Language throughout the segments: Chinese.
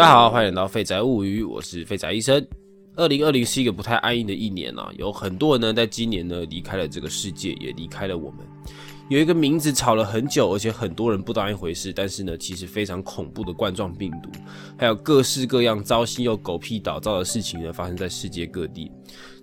大家好，欢迎来到废宅物语，我是废宅医生。二零二零是一个不太安逸的一年啊，有很多人呢在今年呢离开了这个世界，也离开了我们。有一个名字吵了很久，而且很多人不当一回事，但是呢，其实非常恐怖的冠状病毒，还有各式各样糟心又狗屁倒灶的事情呢，发生在世界各地。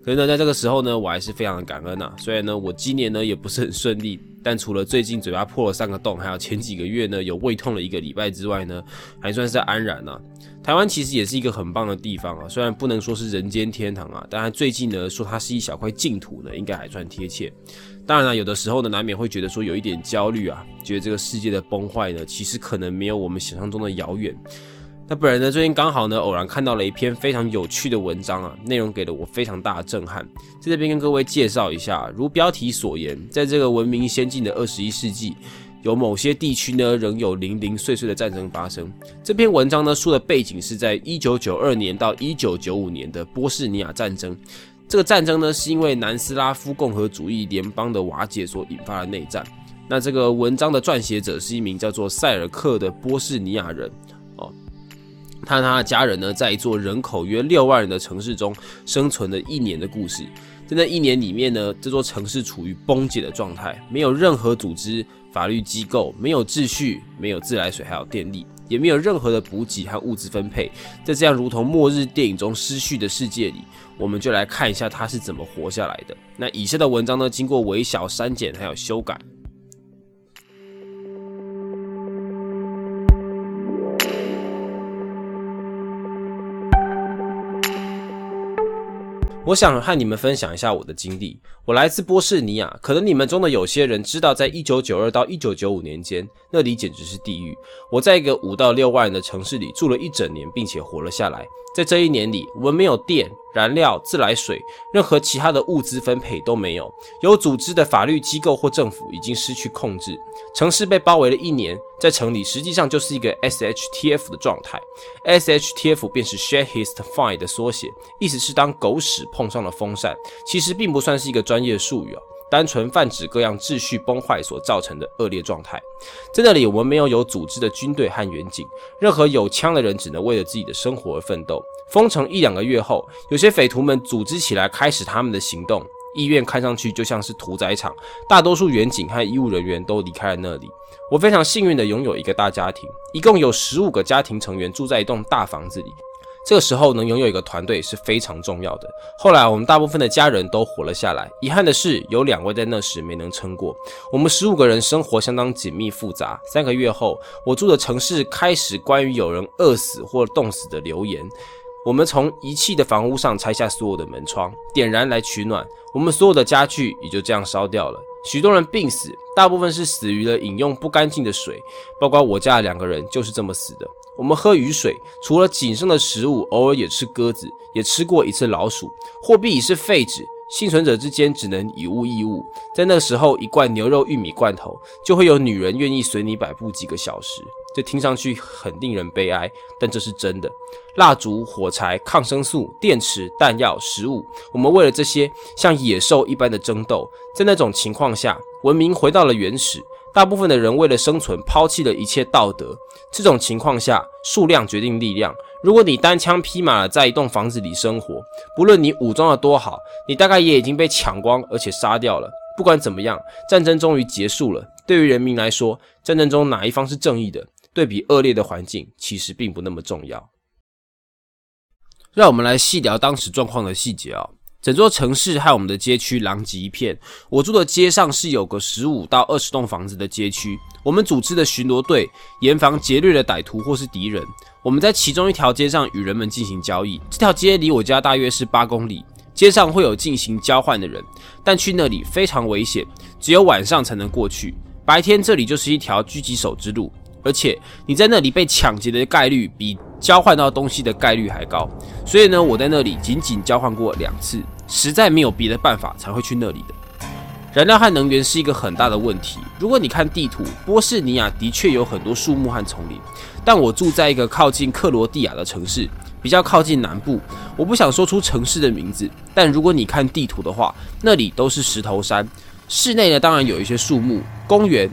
可是呢，在这个时候呢，我还是非常的感恩呐。虽然呢，我今年呢也不是很顺利，但除了最近嘴巴破了三个洞，还有前几个月呢有胃痛了一个礼拜之外呢，还算是安然呐。台湾其实也是一个很棒的地方啊，虽然不能说是人间天堂啊，但最近呢说它是一小块净土呢，应该还算贴切。当然了，有的时候呢难免会觉得说有一点焦虑啊，觉得这个世界的崩坏呢，其实可能没有我们想象中的遥远。那本人呢，最近刚好呢，偶然看到了一篇非常有趣的文章啊，内容给了我非常大的震撼，在这边跟各位介绍一下。如标题所言，在这个文明先进的二十一世纪，有某些地区呢，仍有零零碎碎的战争发生。这篇文章呢，说的背景是在一九九二年到一九九五年的波士尼亚战争。这个战争呢，是因为南斯拉夫共和主义联邦的瓦解所引发的内战。那这个文章的撰写者是一名叫做塞尔克的波士尼亚人。他和他的家人呢，在一座人口约六万人的城市中生存了一年的故事。在那一年里面呢，这座城市处于崩解的状态，没有任何组织、法律机构，没有秩序，没有自来水，还有电力，也没有任何的补给和物资分配。在这样如同末日电影中失序的世界里，我们就来看一下他是怎么活下来的。那以下的文章呢，经过微小删减还有修改。我想和你们分享一下我的经历。我来自波士尼亚，可能你们中的有些人知道，在一九九二到一九九五年间，那里简直是地狱。我在一个五到六万人的城市里住了一整年，并且活了下来。在这一年里，我们没有电、燃料、自来水，任何其他的物资分配都没有。有组织的法律机构或政府已经失去控制。城市被包围了一年，在城里实际上就是一个 SHTF 的状态。SHTF 便是 Share His Fine 的缩写，意思是当狗屎碰上了风扇。其实并不算是一个专业术语哦。单纯泛指各样秩序崩坏所造成的恶劣状态。在那里，我们没有有组织的军队和远景，任何有枪的人只能为了自己的生活而奋斗。封城一两个月后，有些匪徒们组织起来，开始他们的行动。医院看上去就像是屠宰场，大多数远景和医务人员都离开了那里。我非常幸运地拥有一个大家庭，一共有十五个家庭成员住在一栋大房子里。这个时候能拥有一个团队是非常重要的。后来我们大部分的家人都活了下来，遗憾的是有两位在那时没能撑过。我们十五个人生活相当紧密复杂。三个月后，我住的城市开始关于有人饿死或冻死的留言。我们从遗弃的房屋上拆下所有的门窗，点燃来取暖。我们所有的家具也就这样烧掉了。许多人病死，大部分是死于了饮用不干净的水，包括我家的两个人就是这么死的。我们喝雨水，除了仅剩的食物，偶尔也吃鸽子，也吃过一次老鼠。货币已是废纸，幸存者之间只能以物易物。在那时候，一罐牛肉玉米罐头就会有女人愿意随你摆布几个小时。这听上去很令人悲哀，但这是真的。蜡烛、火柴、抗生素、电池、弹药、食物，我们为了这些像野兽一般的争斗。在那种情况下，文明回到了原始。大部分的人为了生存，抛弃了一切道德。这种情况下，数量决定力量。如果你单枪匹马的在一栋房子里生活，不论你武装的多好，你大概也已经被抢光，而且杀掉了。不管怎么样，战争终于结束了。对于人民来说，战争中哪一方是正义的，对比恶劣的环境，其实并不那么重要。让我们来细聊当时状况的细节啊。整座城市和我们的街区狼藉一片。我住的街上是有个十五到二十栋房子的街区。我们组织的巡逻队严防劫掠的歹徒或是敌人。我们在其中一条街上与人们进行交易。这条街离我家大约是八公里。街上会有进行交换的人，但去那里非常危险，只有晚上才能过去。白天这里就是一条狙击手之路。而且你在那里被抢劫的概率比交换到东西的概率还高，所以呢，我在那里仅仅交换过两次，实在没有别的办法才会去那里的。燃料和能源是一个很大的问题。如果你看地图，波士尼亚的确有很多树木和丛林，但我住在一个靠近克罗地亚的城市，比较靠近南部。我不想说出城市的名字，但如果你看地图的话，那里都是石头山。室内呢，当然有一些树木、公园。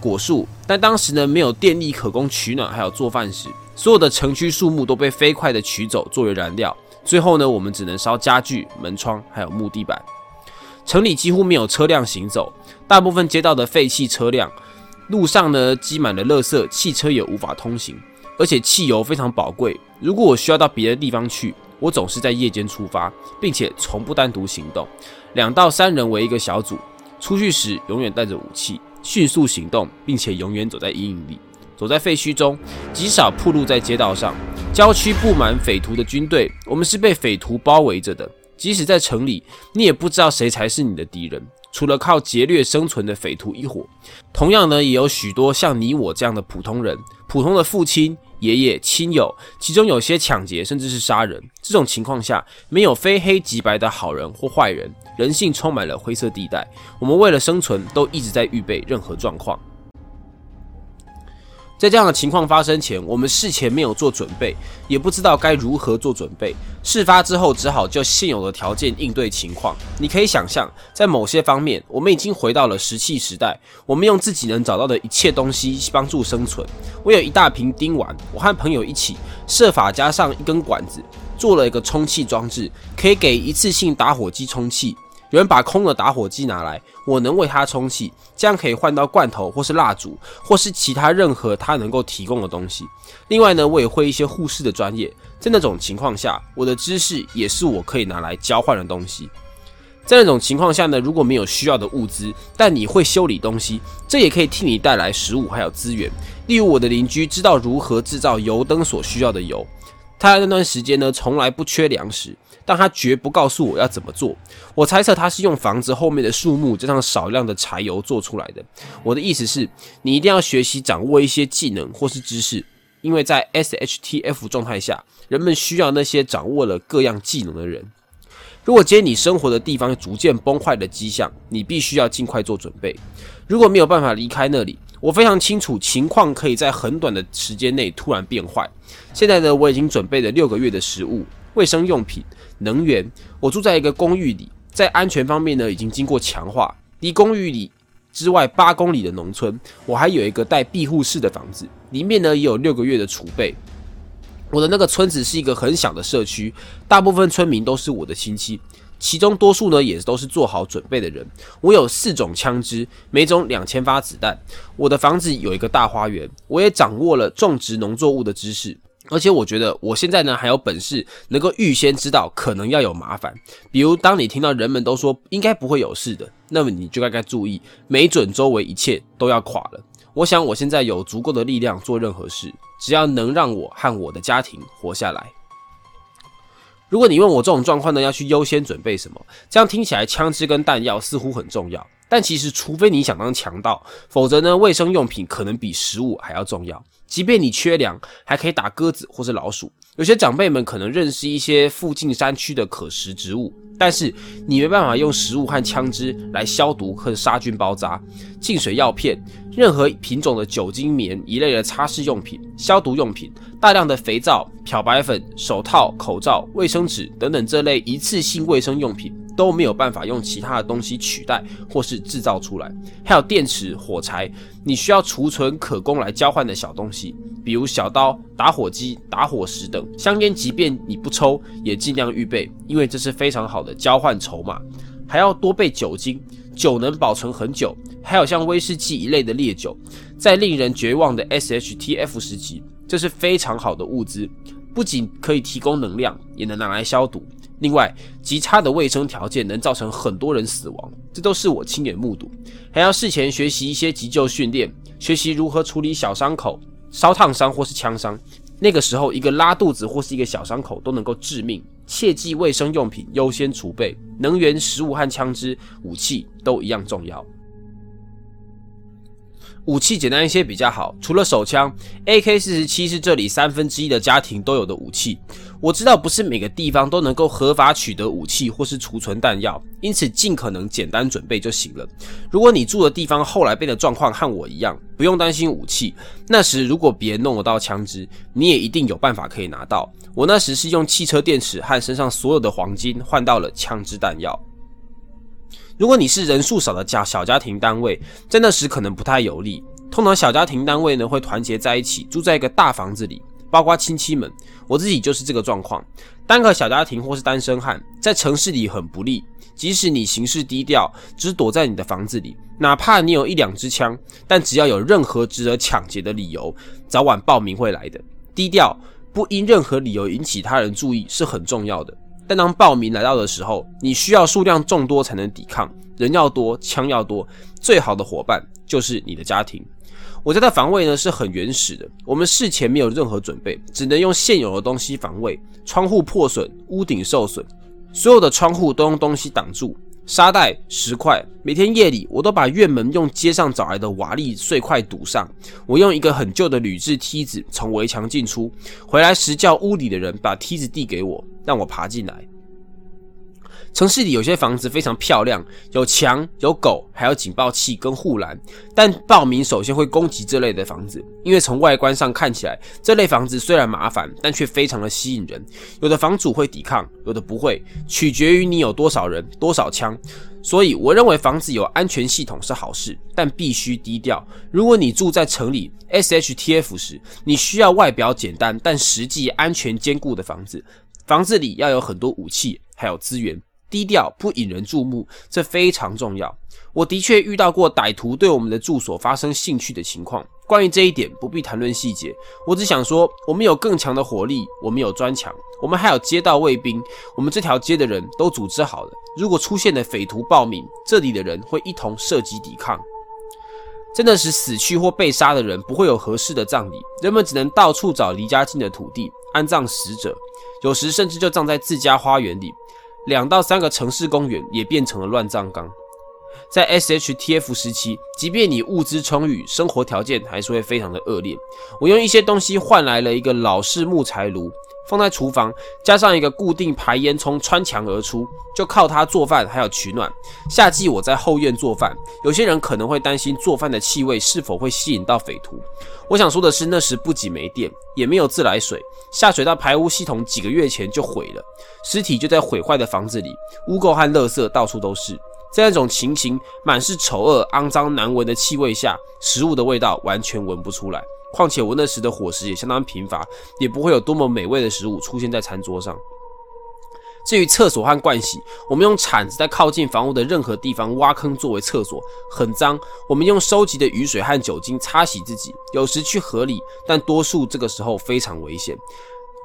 果树，但当时呢没有电力可供取暖，还有做饭时，所有的城区树木都被飞快的取走作为燃料。最后呢，我们只能烧家具、门窗，还有木地板。城里几乎没有车辆行走，大部分街道的废弃车辆，路上呢积满了垃圾，汽车也无法通行。而且汽油非常宝贵，如果我需要到别的地方去，我总是在夜间出发，并且从不单独行动，两到三人为一个小组，出去时永远带着武器，迅速行动，并且永远走在阴影里。走在废墟中，极少铺路在街道上。郊区布满匪徒的军队，我们是被匪徒包围着的。即使在城里，你也不知道谁才是你的敌人，除了靠劫掠生存的匪徒一伙。同样呢，也有许多像你我这样的普通人，普通的父亲、爷爷、亲友，其中有些抢劫甚至是杀人。这种情况下，没有非黑即白的好人或坏人，人性充满了灰色地带。我们为了生存，都一直在预备任何状况。在这样的情况发生前，我们事前没有做准备，也不知道该如何做准备。事发之后，只好就现有的条件应对情况。你可以想象，在某些方面，我们已经回到了石器时代。我们用自己能找到的一切东西帮助生存。我有一大瓶丁烷，我和朋友一起设法加上一根管子，做了一个充气装置，可以给一次性打火机充气。有人把空的打火机拿来，我能为它充气，这样可以换到罐头或是蜡烛，或是其他任何它能够提供的东西。另外呢，我也会一些护士的专业，在那种情况下，我的知识也是我可以拿来交换的东西。在那种情况下呢，如果没有需要的物资，但你会修理东西，这也可以替你带来食物还有资源。例如，我的邻居知道如何制造油灯所需要的油，他那段时间呢，从来不缺粮食。但他绝不告诉我要怎么做。我猜测他是用房子后面的树木加上少量的柴油做出来的。我的意思是，你一定要学习掌握一些技能或是知识，因为在 SHTF 状态下，人们需要那些掌握了各样技能的人。如果今天你生活的地方逐渐崩坏的迹象，你必须要尽快做准备。如果没有办法离开那里，我非常清楚情况可以在很短的时间内突然变坏。现在呢，我已经准备了六个月的食物、卫生用品。能源，我住在一个公寓里，在安全方面呢，已经经过强化。离公寓里之外八公里的农村，我还有一个带庇护室的房子，里面呢也有六个月的储备。我的那个村子是一个很小的社区，大部分村民都是我的亲戚，其中多数呢也都是做好准备的人。我有四种枪支，每种两千发子弹。我的房子有一个大花园，我也掌握了种植农作物的知识。而且我觉得我现在呢还有本事能够预先知道可能要有麻烦，比如当你听到人们都说应该不会有事的，那么你就该该注意，没准周围一切都要垮了。我想我现在有足够的力量做任何事，只要能让我和我的家庭活下来。如果你问我这种状况呢要去优先准备什么，这样听起来枪支跟弹药似乎很重要，但其实除非你想当强盗，否则呢卫生用品可能比食物还要重要。即便你缺粮，还可以打鸽子或是老鼠。有些长辈们可能认识一些附近山区的可食植物，但是你没办法用食物和枪支来消毒和杀菌包扎、净水药片、任何品种的酒精棉一类的擦拭用品、消毒用品、大量的肥皂、漂白粉、手套、口罩、卫生纸等等这类一次性卫生用品。都没有办法用其他的东西取代或是制造出来。还有电池、火柴，你需要储存可供来交换的小东西，比如小刀、打火机、打火石等。香烟，即便你不抽，也尽量预备，因为这是非常好的交换筹码。还要多备酒精，酒能保存很久。还有像威士忌一类的烈酒，在令人绝望的 SHTF 时期，这是非常好的物资，不仅可以提供能量，也能拿来消毒。另外，极差的卫生条件能造成很多人死亡，这都是我亲眼目睹。还要事前学习一些急救训练，学习如何处理小伤口、烧烫伤或是枪伤。那个时候，一个拉肚子或是一个小伤口都能够致命。切记，卫生用品优先储备，能源、食物和枪支、武器都一样重要。武器简单一些比较好，除了手枪，AK 四十七是这里三分之一的家庭都有的武器。我知道不是每个地方都能够合法取得武器或是储存弹药，因此尽可能简单准备就行了。如果你住的地方后来变的状况和我一样，不用担心武器。那时如果别人弄得到枪支，你也一定有办法可以拿到。我那时是用汽车电池和身上所有的黄金换到了枪支弹药。如果你是人数少的家小家庭单位，在那时可能不太有利。通常小家庭单位呢会团结在一起，住在一个大房子里，包括亲戚们，我自己就是这个状况。单个小家庭或是单身汉，在城市里很不利。即使你行事低调，只躲在你的房子里，哪怕你有一两支枪，但只要有任何值得抢劫的理由，早晚报名会来的。低调，不因任何理由引起他人注意是很重要的。但当报名来到的时候，你需要数量众多才能抵抗，人要多，枪要多，最好的伙伴就是你的家庭。我家的防卫呢是很原始的，我们事前没有任何准备，只能用现有的东西防卫。窗户破损，屋顶受损，所有的窗户都用东西挡住，沙袋、石块。每天夜里，我都把院门用街上找来的瓦砾碎块堵上。我用一个很旧的铝制梯子从围墙进出，回来时叫屋里的人把梯子递给我，让我爬进来。城市里有些房子非常漂亮，有墙、有狗，还有警报器跟护栏。但暴民首先会攻击这类的房子，因为从外观上看起来，这类房子虽然麻烦，但却非常的吸引人。有的房主会抵抗，有的不会，取决于你有多少人、多少枪。所以，我认为房子有安全系统是好事，但必须低调。如果你住在城里 SHTF 时，你需要外表简单但实际安全坚固的房子。房子里要有很多武器，还有资源。低调不引人注目，这非常重要。我的确遇到过歹徒对我们的住所发生兴趣的情况。关于这一点，不必谈论细节。我只想说，我们有更强的火力，我们有砖墙，我们还有街道卫兵。我们这条街的人都组织好了。如果出现了匪徒暴民，这里的人会一同射击抵抗。真的是死去或被杀的人不会有合适的葬礼，人们只能到处找离家近的土地安葬死者，有时甚至就葬在自家花园里。两到三个城市公园也变成了乱葬岗。在 SHTF 时期，即便你物资充裕，生活条件还是会非常的恶劣。我用一些东西换来了一个老式木材炉，放在厨房，加上一个固定排烟囱穿墙而出，就靠它做饭还有取暖。夏季我在后院做饭，有些人可能会担心做饭的气味是否会吸引到匪徒。我想说的是，那时不仅没电，也没有自来水，下水道排污系统几个月前就毁了，尸体就在毁坏的房子里，污垢和垃圾到处都是。在那种情形，满是丑恶、肮脏、难闻的气味下，食物的味道完全闻不出来。况且我那时的伙食也相当贫乏，也不会有多么美味的食物出现在餐桌上。至于厕所和盥洗，我们用铲子在靠近房屋的任何地方挖坑作为厕所，很脏。我们用收集的雨水和酒精擦洗自己，有时去河里，但多数这个时候非常危险。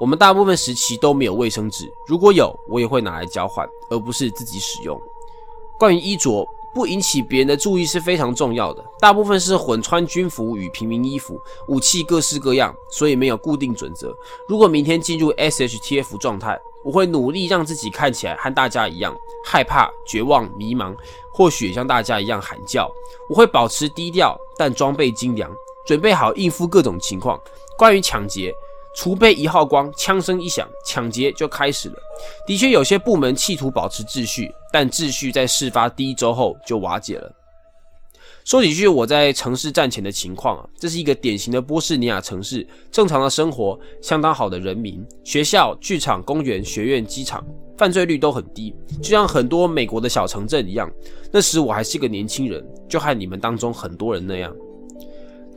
我们大部分时期都没有卫生纸，如果有，我也会拿来交换，而不是自己使用。关于衣着，不引起别人的注意是非常重要的。大部分是混穿军服与平民衣服，武器各式各样，所以没有固定准则。如果明天进入 SHTF 状态，我会努力让自己看起来和大家一样害怕、绝望、迷茫，或许像大家一样喊叫。我会保持低调，但装备精良，准备好应付各种情况。关于抢劫。储备一号光，枪声一响，抢劫就开始了。的确，有些部门企图保持秩序，但秩序在事发第一周后就瓦解了。说几句我在城市战前的情况啊，这是一个典型的波士尼亚城市，正常的生活，相当好的人民，学校、剧场、公园、学院、机场，犯罪率都很低，就像很多美国的小城镇一样。那时我还是个年轻人，就和你们当中很多人那样。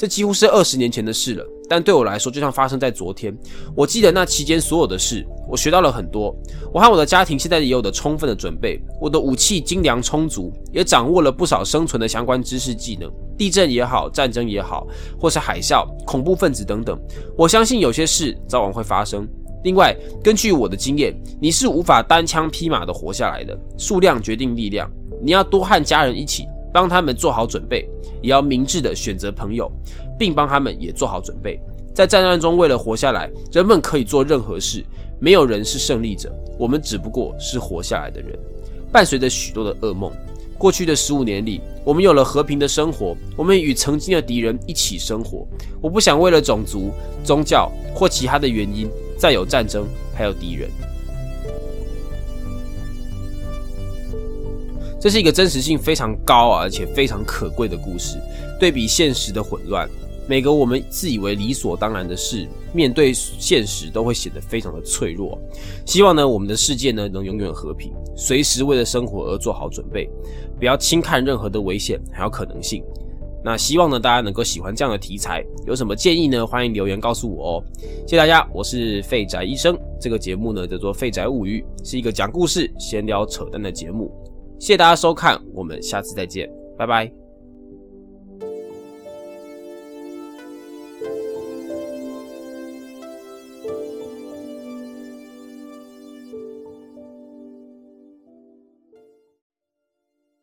这几乎是二十年前的事了，但对我来说就像发生在昨天。我记得那期间所有的事，我学到了很多。我和我的家庭现在也有的充分的准备，我的武器精良充足，也掌握了不少生存的相关知识技能。地震也好，战争也好，或是海啸、恐怖分子等等，我相信有些事早晚会发生。另外，根据我的经验，你是无法单枪匹马的活下来的，数量决定力量，你要多和家人一起。帮他们做好准备，也要明智的选择朋友，并帮他们也做好准备。在战乱中，为了活下来，人们可以做任何事，没有人是胜利者，我们只不过是活下来的人。伴随着许多的噩梦，过去的十五年里，我们有了和平的生活，我们与曾经的敌人一起生活。我不想为了种族、宗教或其他的原因再有战争，还有敌人。这是一个真实性非常高、啊、而且非常可贵的故事。对比现实的混乱，每个我们自以为理所当然的事，面对现实都会显得非常的脆弱。希望呢，我们的世界呢能永远和平，随时为了生活而做好准备，不要轻看任何的危险还有可能性。那希望呢，大家能够喜欢这样的题材。有什么建议呢？欢迎留言告诉我哦。谢谢大家，我是废宅医生。这个节目呢叫做《废宅物语》，是一个讲故事、闲聊、扯淡的节目。谢谢大家收看我们下次再见拜拜。